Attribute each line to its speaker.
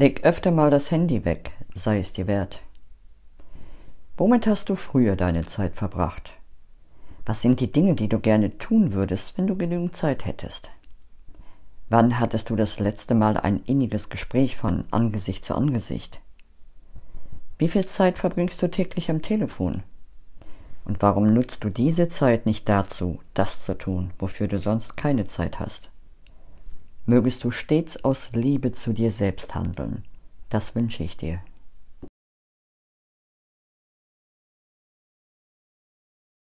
Speaker 1: Leg öfter mal das Handy weg, sei es dir wert. Womit hast du früher deine Zeit verbracht? Was sind die Dinge, die du gerne tun würdest, wenn du genügend Zeit hättest? Wann hattest du das letzte Mal ein inniges Gespräch von Angesicht zu Angesicht? Wie viel Zeit verbringst du täglich am Telefon? Und warum nutzt du diese Zeit nicht dazu, das zu tun, wofür du sonst keine Zeit hast? Mögest du stets aus Liebe zu dir selbst handeln. Das wünsche ich dir.